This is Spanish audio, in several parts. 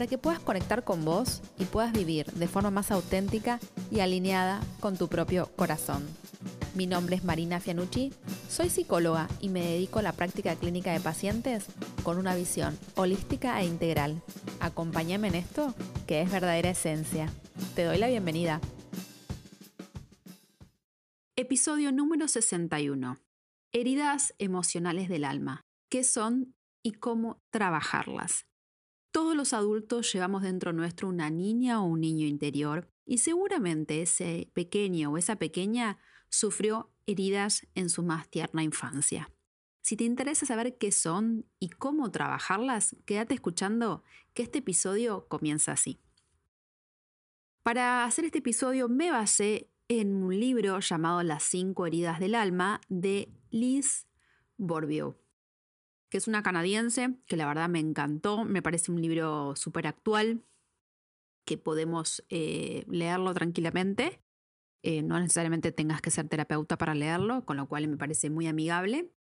para que puedas conectar con vos y puedas vivir de forma más auténtica y alineada con tu propio corazón. Mi nombre es Marina Fianucci, soy psicóloga y me dedico a la práctica clínica de pacientes con una visión holística e integral. Acompáñame en esto, que es verdadera esencia. Te doy la bienvenida. Episodio número 61. Heridas emocionales del alma. ¿Qué son y cómo trabajarlas? Todos los adultos llevamos dentro nuestro una niña o un niño interior y seguramente ese pequeño o esa pequeña sufrió heridas en su más tierna infancia. Si te interesa saber qué son y cómo trabajarlas, quédate escuchando que este episodio comienza así. Para hacer este episodio me basé en un libro llamado Las cinco heridas del alma de Liz Borbio, que es una canadiense que la verdad me encantó, me parece un libro súper actual, que podemos eh, leerlo tranquilamente. Eh, no necesariamente tengas que ser terapeuta para leerlo, con lo cual me parece muy amigable.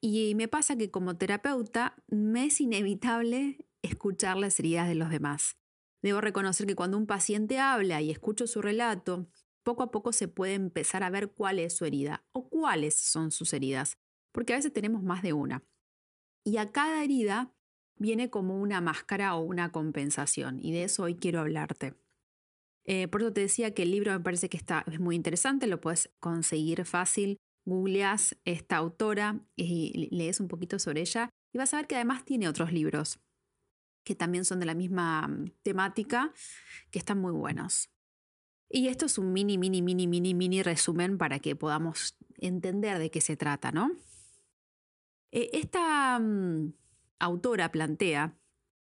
Y me pasa que como terapeuta me es inevitable escuchar las heridas de los demás. Debo reconocer que cuando un paciente habla y escucho su relato, poco a poco se puede empezar a ver cuál es su herida o cuáles son sus heridas, porque a veces tenemos más de una. Y a cada herida viene como una máscara o una compensación, y de eso hoy quiero hablarte. Eh, por eso te decía que el libro me parece que está, es muy interesante, lo puedes conseguir fácil. Googleas esta autora y lees un poquito sobre ella y vas a ver que además tiene otros libros que también son de la misma mm, temática, que están muy buenos. Y esto es un mini, mini, mini, mini, mini resumen para que podamos entender de qué se trata, ¿no? Eh, esta mm, autora plantea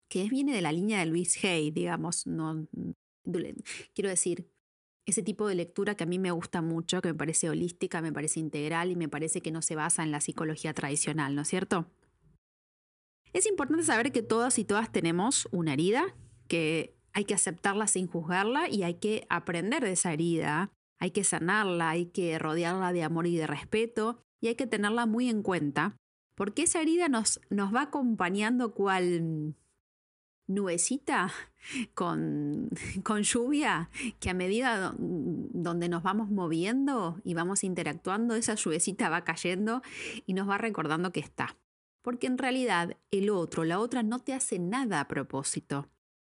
que viene de la línea de Luis Hay, digamos, no, quiero decir, ese tipo de lectura que a mí me gusta mucho, que me parece holística, me parece integral y me parece que no se basa en la psicología tradicional, ¿no es cierto? Es importante saber que todas y todas tenemos una herida, que hay que aceptarla sin juzgarla y hay que aprender de esa herida, hay que sanarla, hay que rodearla de amor y de respeto y hay que tenerla muy en cuenta, porque esa herida nos, nos va acompañando cual nubecita con, con, lluvia que a medida donde nos vamos moviendo y vamos interactuando, esa lluvecita va cayendo y nos va recordando que está. Porque en realidad el otro, la otra no te hace nada a propósito.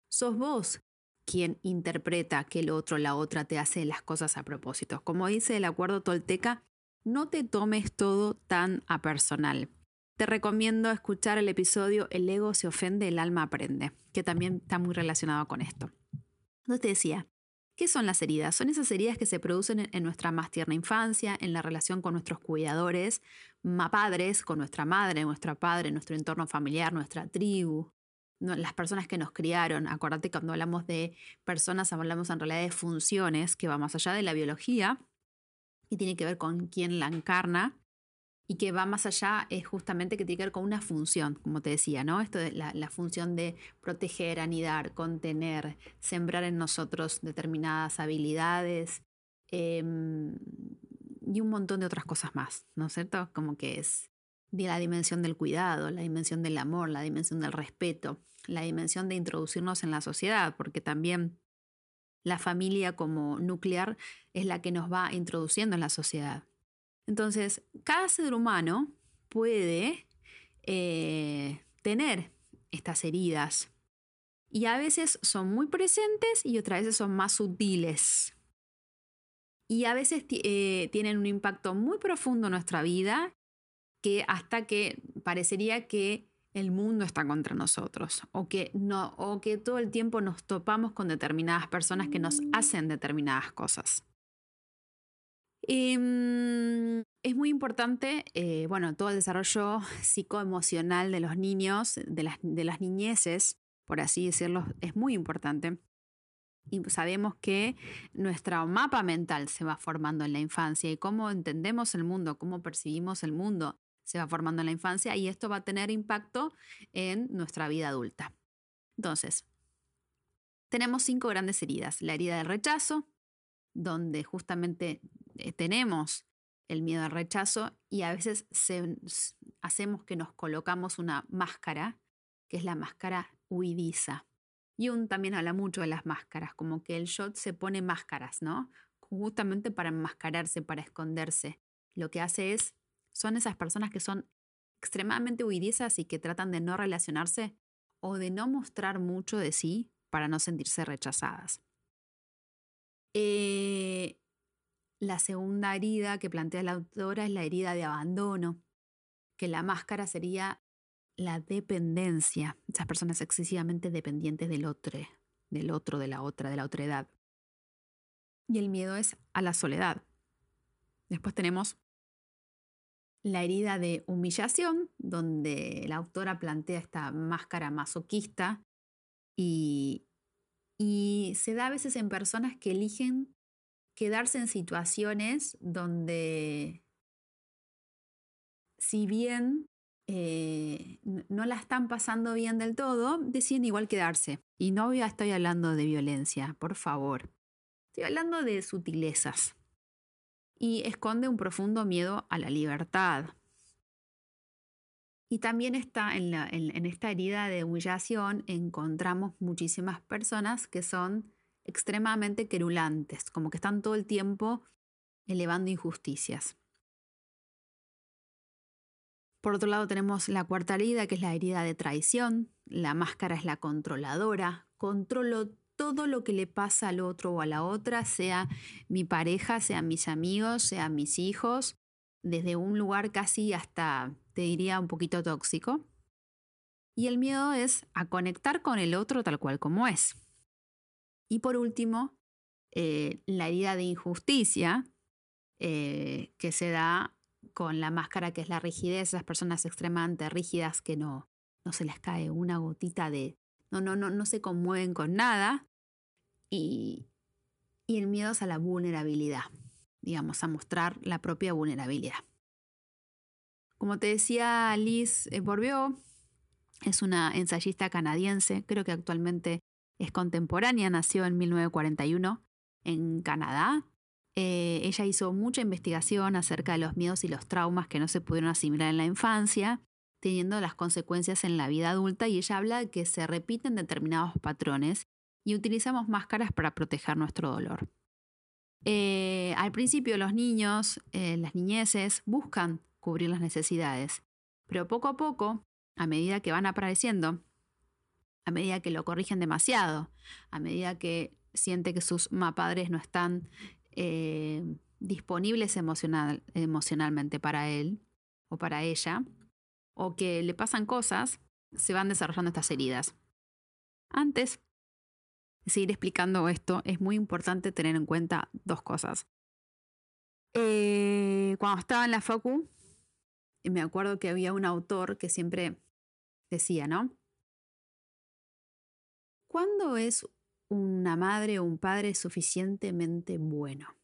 Sos vos quien interpreta que el otro, la otra te hace las cosas a propósito. Como dice el acuerdo tolteca, no te tomes todo tan a personal. Te recomiendo escuchar el episodio El ego se ofende, el alma aprende, que también está muy relacionado con esto. Entonces te decía, ¿qué son las heridas? Son esas heridas que se producen en nuestra más tierna infancia, en la relación con nuestros cuidadores, padres, con nuestra madre, nuestro padre, nuestro entorno familiar, nuestra tribu, las personas que nos criaron. Acordate cuando hablamos de personas, hablamos en realidad de funciones que va más allá de la biología y tiene que ver con quién la encarna y que va más allá es justamente que tiene que ver con una función, como te decía, ¿no? Esto la, función de proteger, anidar, contener, sembrar en nosotros determinadas habilidades em, y un montón de otras cosas más, ¿no es cierto? Como que es de la dimensión del cuidado, la dimensión del amor, la dimensión del respeto, la dimensión de introducirnos en la sociedad, porque también la familia como nuclear es la que nos va introduciendo en la sociedad. Entonces, cada ser humano puede eh, tener estas heridas y a veces son muy presentes y otras veces son más sutiles. Y a veces eh, tienen un impacto muy profundo en nuestra vida que hasta que parecería que el mundo está contra nosotros o que, no, o que todo el tiempo nos topamos con determinadas personas que nos hacen determinadas cosas. Em, es muy importante, eh, bueno, todo el desarrollo psicoemocional de los niños, de las, de las niñeces, por así decirlo, es muy importante. y sabemos que nuestro mapa mental se va formando en la infancia y cómo entendemos el mundo, cómo percibimos el mundo se va formando en la infancia y esto va a tener impacto en nuestra vida adulta. Entonces, tenemos cinco grandes heridas. La herida del rechazo, donde justamente eh, tenemos el miedo al rechazo y a veces hacemos que nos colocamos una máscara, que es la máscara huidiza. Jung también habla mucho de las máscaras, como que el shot se pone máscaras, ¿no? Justamente para enmascararse, para esconderse. Lo que hace es, son esas personas que son extremadamente huidizas y que tratan de no relacionarse o de no mostrar mucho de sí para no sentirse rechazadas. Eh, la segunda herida que plantea la autora es la herida de abandono, que la máscara sería la dependencia, esas personas excesivamente dependientes del otro, del otro, de la otra, de la otra edad. Y el miedo es a la soledad. Después tenemos la herida de humillación, donde la autora plantea esta máscara masoquista y, y se da a veces en personas que eligen quedarse en situaciones donde, si bien eh, no la están pasando bien del todo, deciden igual quedarse. Y no estoy hablando de violencia, por favor. Estoy hablando de sutilezas. Y esconde un profundo miedo a la libertad. Y también está en, en esta herida de humillación, encontramos muchísimas personas que son extremadamente querulantes, como que están todo el tiempo elevando injusticias. Por otro lado tenemos la cuarta herida, que es la herida de traición. La máscara es la controladora. Controlo todo lo que le pasa al otro o a la otra, sea mi pareja, sea mis amigos, sea mis hijos, desde un lugar casi hasta, te diría, un poquito tóxico. Y el miedo es a conectar con el otro tal cual como es. Y por último, eh, la herida de injusticia, eh, que se da con la máscara que es la rigidez, esas personas extremadamente rígidas que no, no se les cae una gotita de... No, no, no, no se conmueven con nada. Y, y el miedo es a la vulnerabilidad, digamos, a mostrar la propia vulnerabilidad. Como te decía Liz Bourbeau, es una ensayista canadiense, creo que actualmente es contemporánea, nació en 1941 en Canadá eh, ella hizo mucha investigación acerca de los miedos y los traumas que no se pudieron asimilar en la infancia, teniendo las consecuencias en la vida adulta, y ella habla de que se repiten determinados patrones y utilizamos máscaras para proteger nuestro dolor. Eh, al principio los niños, eh, las niñeces, buscan cubrir las necesidades, pero poco a poco, a medida que van apareciendo, a medida que lo corrigen demasiado, a medida que siente que sus padres no están eh, disponibles emocional, emocionalmente para él o para ella, o que le pasan cosas, se van desarrollando estas heridas. Antes de seguir explicando esto, es muy importante tener en cuenta dos cosas. Eh, cuando estaba en la Facu, me acuerdo que había un autor que siempre decía, ¿no? ¿Cuándo es una madre o un padre suficientemente bueno.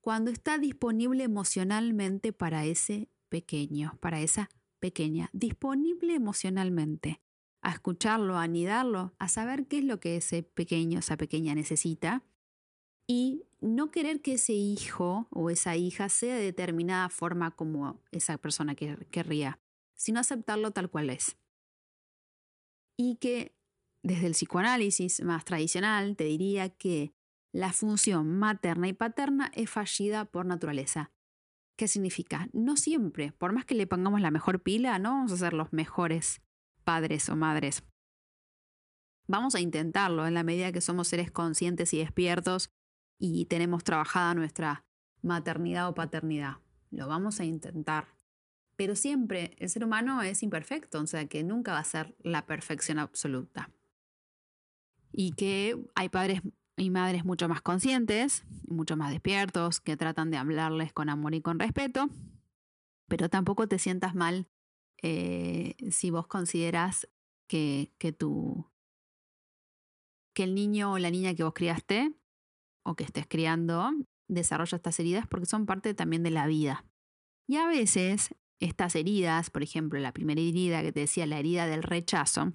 Cuando está disponible emocionalmente para ese pequeño, para esa pequeña, disponible emocionalmente a escucharlo, a anidarlo, a saber qué es lo que ese pequeño, esa pequeña necesita y no querer que ese hijo o esa hija sea de determinada forma como esa persona que querría, sino aceptarlo tal cual es. Y que desde el psicoanálisis más tradicional te diría que la función materna y paterna es fallida por naturaleza. ¿Qué significa? No siempre, por más que le pongamos la mejor pila, no vamos a ser los mejores padres o madres. Vamos a intentarlo en la medida que somos seres conscientes y despiertos y tenemos trabajada nuestra maternidad o paternidad. Lo vamos a intentar. Pero siempre el ser humano es imperfecto, o sea que nunca va a ser la perfección absoluta y que hay padres y madres mucho más conscientes, mucho más despiertos, que tratan de hablarles con amor y con respeto, pero tampoco te sientas mal eh, si vos consideras que, que, tu, que el niño o la niña que vos criaste o que estés criando desarrolla estas heridas porque son parte también de la vida. Y a veces estas heridas, por ejemplo, la primera herida que te decía, la herida del rechazo,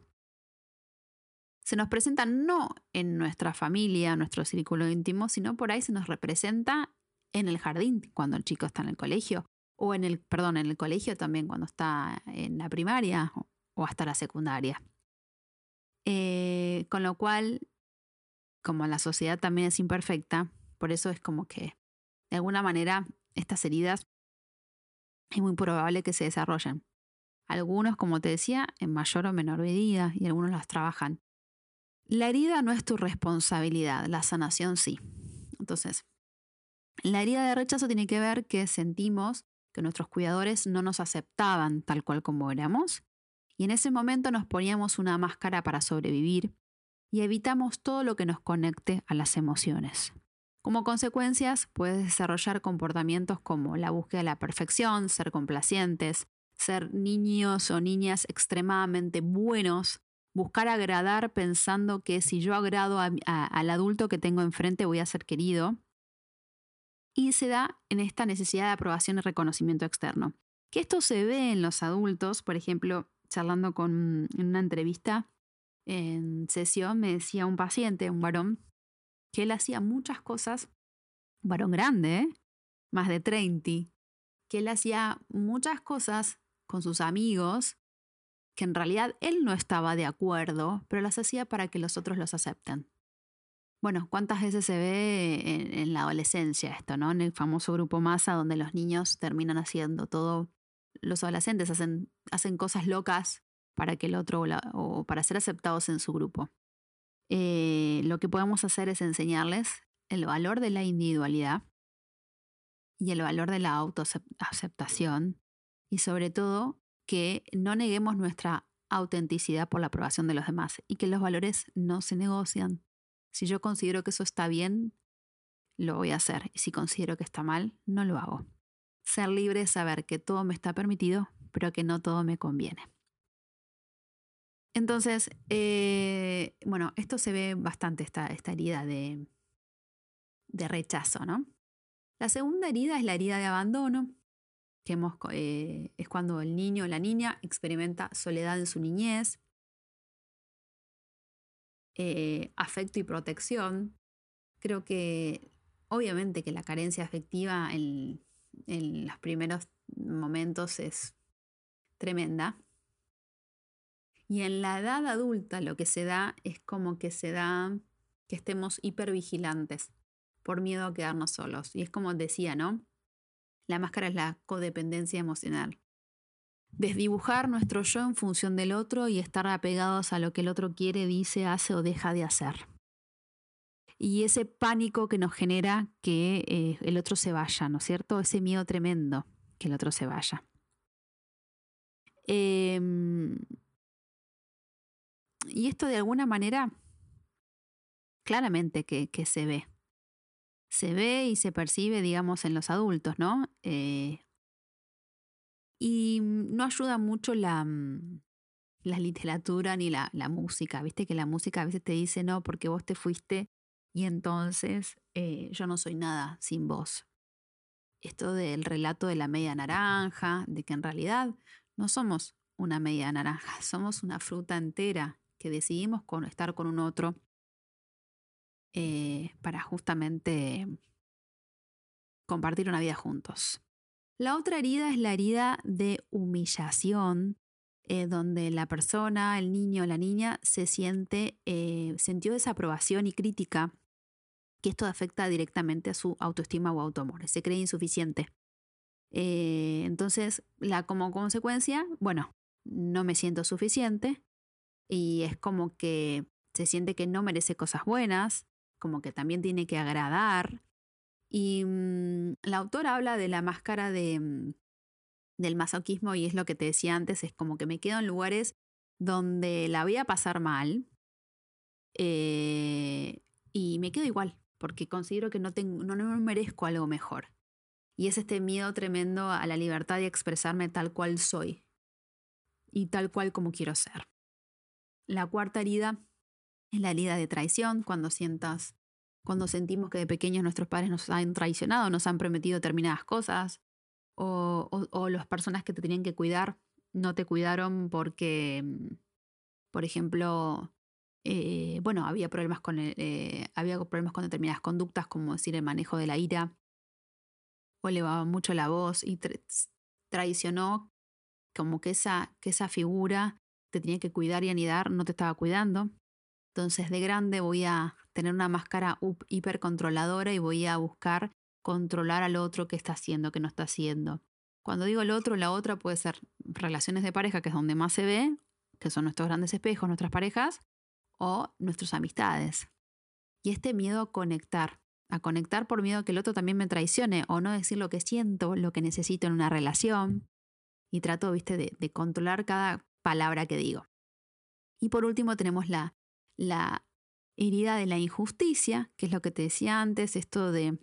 se nos presenta no en nuestra familia, nuestro círculo íntimo, sino por ahí se nos representa en el jardín cuando el chico está en el colegio, o en el, perdón, en el colegio también cuando está en la primaria o hasta la secundaria. Eh, con lo cual, como la sociedad también es imperfecta, por eso es como que, de alguna manera, estas heridas es muy probable que se desarrollen. Algunos, como te decía, en mayor o menor medida, y algunos las trabajan. La herida no es tu responsabilidad, la sanación sí. Entonces, la herida de rechazo tiene que ver que sentimos que nuestros cuidadores no nos aceptaban tal cual como éramos, y en ese momento nos poníamos una máscara para sobrevivir y evitamos todo lo que nos conecte a las emociones. Como consecuencias, puedes desarrollar comportamientos como la búsqueda de la perfección, ser complacientes, ser niños o niñas extremadamente buenos, buscar agradar pensando que si yo agrado al adulto que tengo enfrente voy a ser querido. Y se da en esta necesidad de aprobación y reconocimiento externo. Que esto se ve en los adultos, por ejemplo, charlando con en una entrevista en sesión, me decía un paciente, un varón, que él hacía muchas cosas, un varón grande, ¿eh? más de 30, que él hacía muchas cosas con sus amigos que en realidad él no estaba de acuerdo, pero las hacía para que los otros los acepten. Bueno, ¿cuántas veces se ve en, la adolescencia esto, ¿no? En el famoso grupo masa donde los niños terminan haciendo todo, los adolescentes hacen, hacen cosas locas para que el otro o para ser aceptados en su grupo. Eh, lo que podemos hacer es enseñarles el valor de la individualidad y el valor de la autoaceptación y sobre todo que no neguemos nuestra autenticidad por la aprobación de los demás y que los valores no se negocian. Si yo considero que eso está bien, lo voy a hacer y si considero que está mal, no lo hago. Ser libre es saber que todo me está permitido, pero que no todo me conviene. Entonces, eh, bueno, esto se ve bastante, esta, esta herida de, de, rechazo, ¿no? La segunda herida es la herida de abandono, que eh, es cuando el niño o la niña experimenta soledad en su niñez, eh, afecto y protección. Creo que obviamente que la carencia afectiva en los primeros momentos es tremenda, y en la edad adulta lo que se da es como que se da que estemos hipervigilantes por miedo a quedarnos solos. Y es como decía, ¿no? La máscara es la codependencia emocional. Desdibujar nuestro yo en función del otro y estar apegados a lo que el otro quiere, dice, hace o deja de hacer. Y ese pánico que nos genera que eh, el otro se vaya, ¿no es cierto? Ese miedo tremendo que el otro se vaya. Eh, y esto de alguna manera, claramente que, se ve. Se ve y se percibe, digamos, en los adultos, ¿no? Eh, y no ayuda mucho la, mm, la literatura ni la, la, música. Viste que la música a veces te dice, no, porque vos te fuiste y entonces eh, yo no soy nada sin vos. Esto del relato de la media naranja, de que en realidad no somos una media naranja, somos una fruta entera que decidimos con, estar con un otro eh, para justamente compartir una vida juntos. La otra herida es la herida de humillación, eh, donde la persona, el niño o la niña se siente, eh, sintió desaprobación y crítica, que esto afecta directamente a su autoestima o autoamor, se cree insuficiente. entonces, la, como consecuencia, bueno, no me siento suficiente, y es como que se siente que no merece cosas buenas, como que también tiene que agradar. Y mm, la autora habla de la máscara de, mm, del masoquismo y es lo que te decía antes, es como que me quedo en lugares donde la voy a pasar mal eh, y me quedo igual, porque considero que no, tengo, no, no merezco algo mejor. Y es este miedo tremendo a la libertad de expresarme tal cual soy y tal cual como quiero ser. La cuarta herida Es la herida de traición, cuando sientas, cuando sentimos que de pequeños nuestros padres nos han traicionado, nos han prometido determinadas cosas, o, las personas que te tenían que cuidar no te cuidaron porque, mm, por ejemplo, eh, bueno, había problemas con eh, había problemas con determinadas conductas, como decir el manejo de la ira, o elevaba mucho la voz y traicionó como que esa, que esa figura te tenía que cuidar y anidar, no te estaba cuidando. Entonces de grande voy a tener una máscara hipercontroladora y voy a buscar controlar al otro que está haciendo, que no está haciendo. Cuando digo el otro, la otra puede ser relaciones de pareja, que es donde más se ve, que son nuestros grandes espejos, nuestras parejas, o nuestras amistades. Y este miedo a conectar, a conectar por miedo a que el otro también me traicione o no decir lo que siento, lo que necesito en una relación. Y trato, viste, de, de controlar cada palabra que digo. Y por último tenemos la, la herida de la injusticia, que es lo que te decía antes, esto de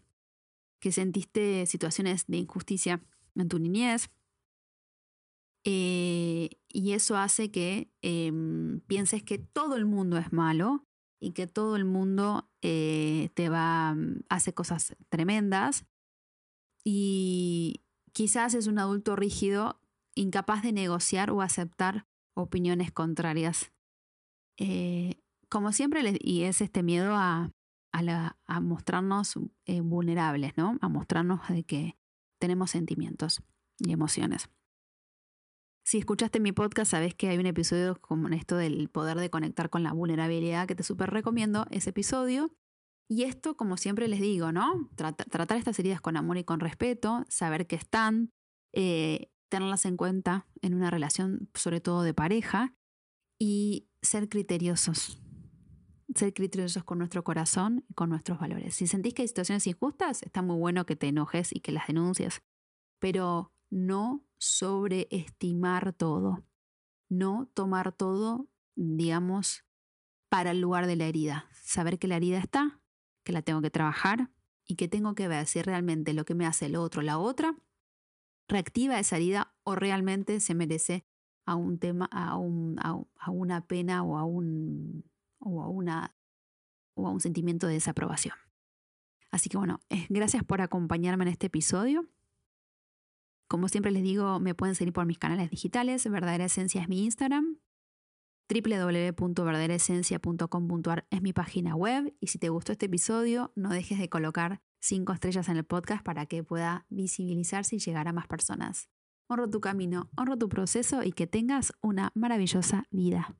que sentiste situaciones de injusticia en tu niñez. Eh, y eso hace que em, pienses que todo el mundo es malo y que todo el mundo eh, te va, mm, hace cosas tremendas. Y quizás es un adulto rígido, incapaz de negociar o aceptar opiniones contrarias. Eh, como siempre, y es este miedo a, a, mostrarnos eh, vulnerables, ¿no? A mostrarnos de que tenemos sentimientos y emociones. Si escuchaste mi podcast, sabes que hay un episodio como esto del poder de conectar con la vulnerabilidad que te súper recomiendo, ese episodio. Y esto, como siempre les digo, ¿no? tratar estas heridas con amor y con respeto, saber que están, eh, tenerlas en cuenta en una relación, sobre todo de pareja, y ser criteriosos, ser criteriosos con nuestro corazón y con nuestros valores. Si sentís que hay situaciones injustas, está muy bueno que te enojes y que las denuncies, pero no sobreestimar todo, no tomar todo, digamos, para el lugar de la herida. Saber que la herida está, que la tengo que trabajar y que tengo que ver si realmente lo que me hace el otro, la otra, reactiva esa herida o realmente se merece a un tema, a, a una pena o a un o a, una, o a un sentimiento de desaprobación. Así que bueno, eh, gracias por acompañarme en este episodio. Como siempre les digo, me pueden seguir por mis canales digitales. Verdadera Esencia es mi Instagram. www.verdaderaesencia.com.ar es mi página web. Y si te gustó este episodio, no dejes de colocar cinco estrellas en el podcast para que pueda visibilizarse y llegar a más personas. Honro tu camino, honro tu proceso y que tengas una maravillosa vida.